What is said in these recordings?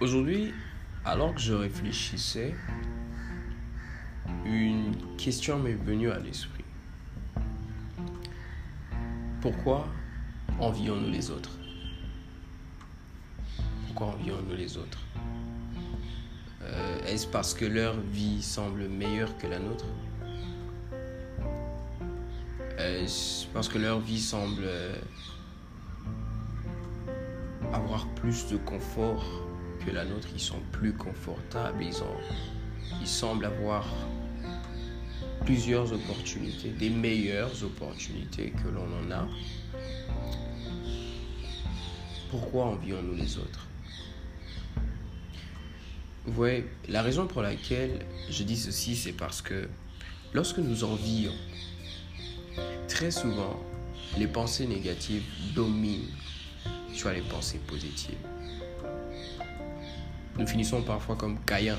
Aujourd'hui, alors que je réfléchissais, une question m'est venue à l'esprit. Pourquoi envions-nous les autres? Pourquoi envions-nous les autres? Euh, Est-ce parce que leur vie semble meilleure que la nôtre? Est-ce parce que leur vie semble euh, avoir plus de confort que la nôtre Ils sont plus confortables, ils, semblent avoir plusieurs opportunités, des meilleures opportunités que l'on en a. Pourquoi envions-nous les autres? Vous voyez, la raison pour laquelle je dis ceci, c'est parce que lorsque nous envions, très souvent, les pensées négatives dominent sur les pensées positives. Nous finissons parfois comme Caïn,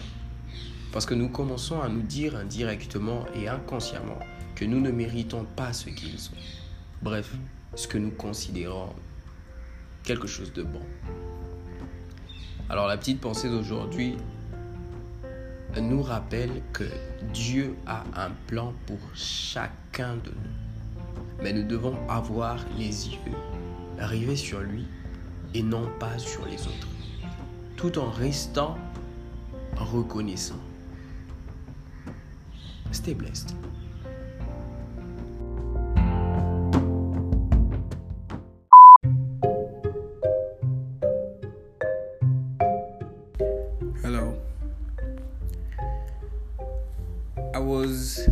parce que nous commençons à nous dire indirectement et inconsciemment que nous ne méritons pas ce qu'ils ont. Bref, ce que nous considérons quelque chose de bon. Alors la petite pensée d'aujourd'hui nous rappelle que Dieu a un plan pour chacun de nous. Mais nous devons avoir les yeux rivés sur lui et non pas sur les autres. Tout en restant reconnaissant. Stay blessed. Hello. I was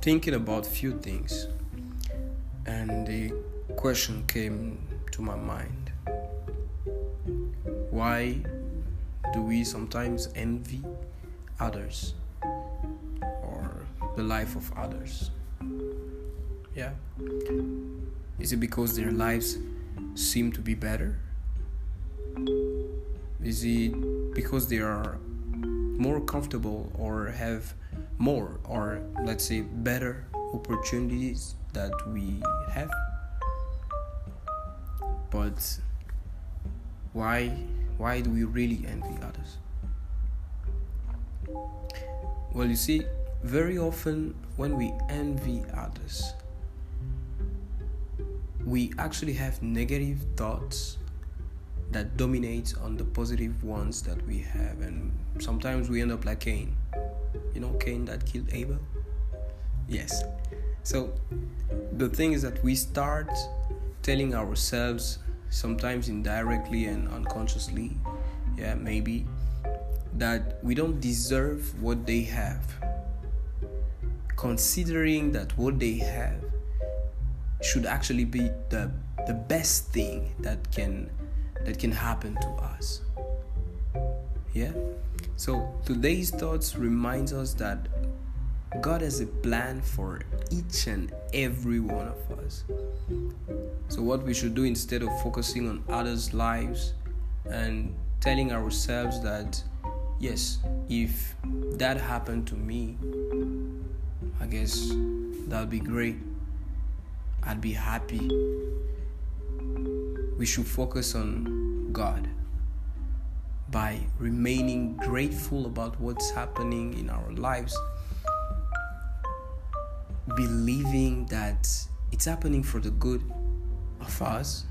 thinking about few things and the question came to my mind. Why do we sometimes envy others? Or the life of others. Yeah. Is it because their lives seem to be better? Is it because they are more comfortable or have more or let's say better opportunities that we have? But why why do we really envy others? Well, you see, very often, when we envy others, we actually have negative thoughts that dominate on the positive ones that we have, and sometimes we end up like Cain. You know, Cain that killed Abel? Yes. So, the thing is that we start telling ourselves, sometimes indirectly and unconsciously, yeah, maybe, that we don't deserve what they have. Considering that what they have should actually be the the best thing that can that can happen to us. Yeah? So today's thoughts reminds us that god has a plan for each and every one of us so what we should do instead of focusing on others lives and telling ourselves that yes if that happened to me I guess that'd be great. I'd be happy. We should focus on God by remaining grateful about what's happening in our lives. Believing that it's happening for the good of us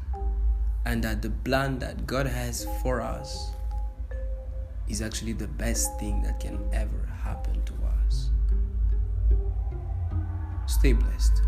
and that the plan that God has for us is actually the best thing that can ever happen to us. Stay blessed.